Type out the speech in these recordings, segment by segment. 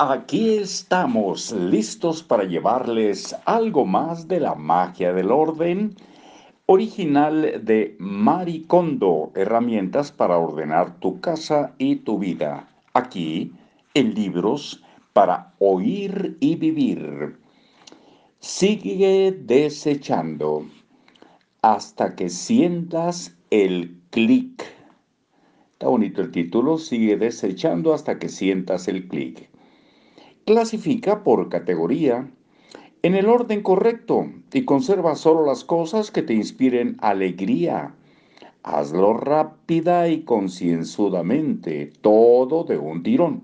Aquí estamos listos para llevarles algo más de la magia del orden original de Maricondo, herramientas para ordenar tu casa y tu vida. Aquí, en libros para oír y vivir. Sigue desechando hasta que sientas el clic. Está bonito el título, sigue desechando hasta que sientas el clic. Clasifica por categoría en el orden correcto y conserva solo las cosas que te inspiren alegría. Hazlo rápida y concienzudamente, todo de un tirón.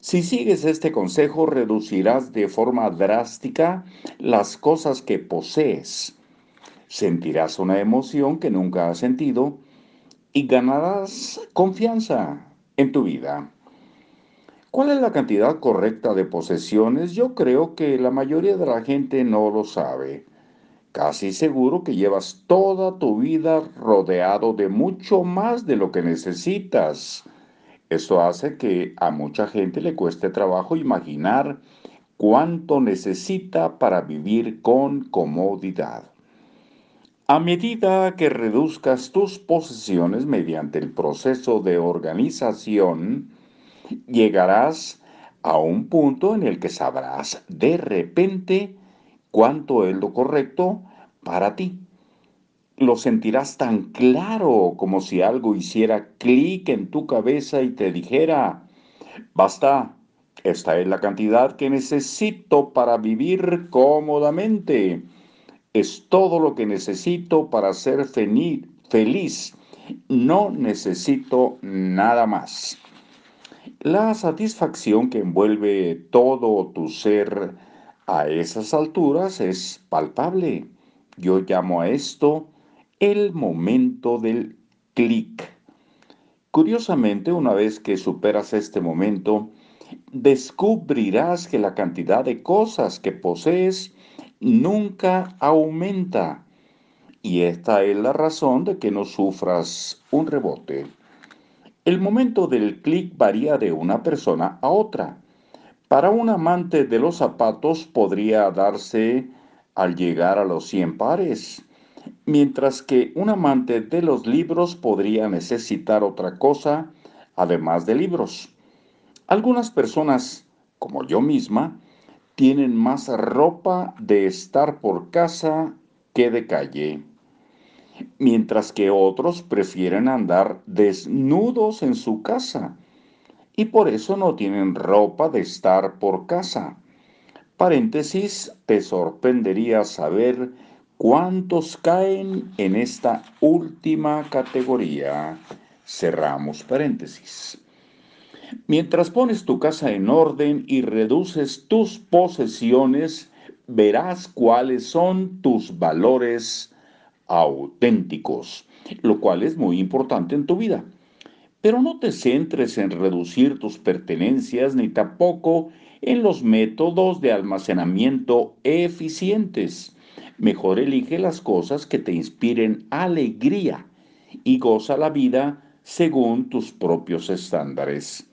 Si sigues este consejo, reducirás de forma drástica las cosas que posees. Sentirás una emoción que nunca has sentido y ganarás confianza en tu vida. ¿Cuál es la cantidad correcta de posesiones? Yo creo que la mayoría de la gente no lo sabe. Casi seguro que llevas toda tu vida rodeado de mucho más de lo que necesitas. Esto hace que a mucha gente le cueste trabajo imaginar cuánto necesita para vivir con comodidad. A medida que reduzcas tus posesiones mediante el proceso de organización, llegarás a un punto en el que sabrás de repente cuánto es lo correcto para ti. Lo sentirás tan claro como si algo hiciera clic en tu cabeza y te dijera, basta, esta es la cantidad que necesito para vivir cómodamente. Es todo lo que necesito para ser feliz. No necesito nada más. La satisfacción que envuelve todo tu ser a esas alturas es palpable. Yo llamo a esto el momento del clic. Curiosamente, una vez que superas este momento, descubrirás que la cantidad de cosas que posees nunca aumenta. Y esta es la razón de que no sufras un rebote. El momento del clic varía de una persona a otra. Para un amante de los zapatos podría darse al llegar a los 100 pares, mientras que un amante de los libros podría necesitar otra cosa además de libros. Algunas personas, como yo misma, tienen más ropa de estar por casa que de calle mientras que otros prefieren andar desnudos en su casa y por eso no tienen ropa de estar por casa. Paréntesis, te sorprendería saber cuántos caen en esta última categoría. Cerramos paréntesis. Mientras pones tu casa en orden y reduces tus posesiones, verás cuáles son tus valores auténticos, lo cual es muy importante en tu vida. Pero no te centres en reducir tus pertenencias ni tampoco en los métodos de almacenamiento eficientes. Mejor elige las cosas que te inspiren alegría y goza la vida según tus propios estándares.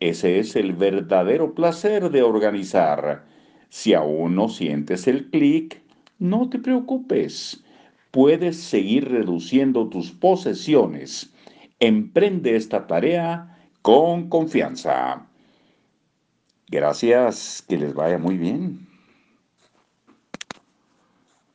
Ese es el verdadero placer de organizar. Si aún no sientes el clic, no te preocupes puedes seguir reduciendo tus posesiones. Emprende esta tarea con confianza. Gracias, que les vaya muy bien.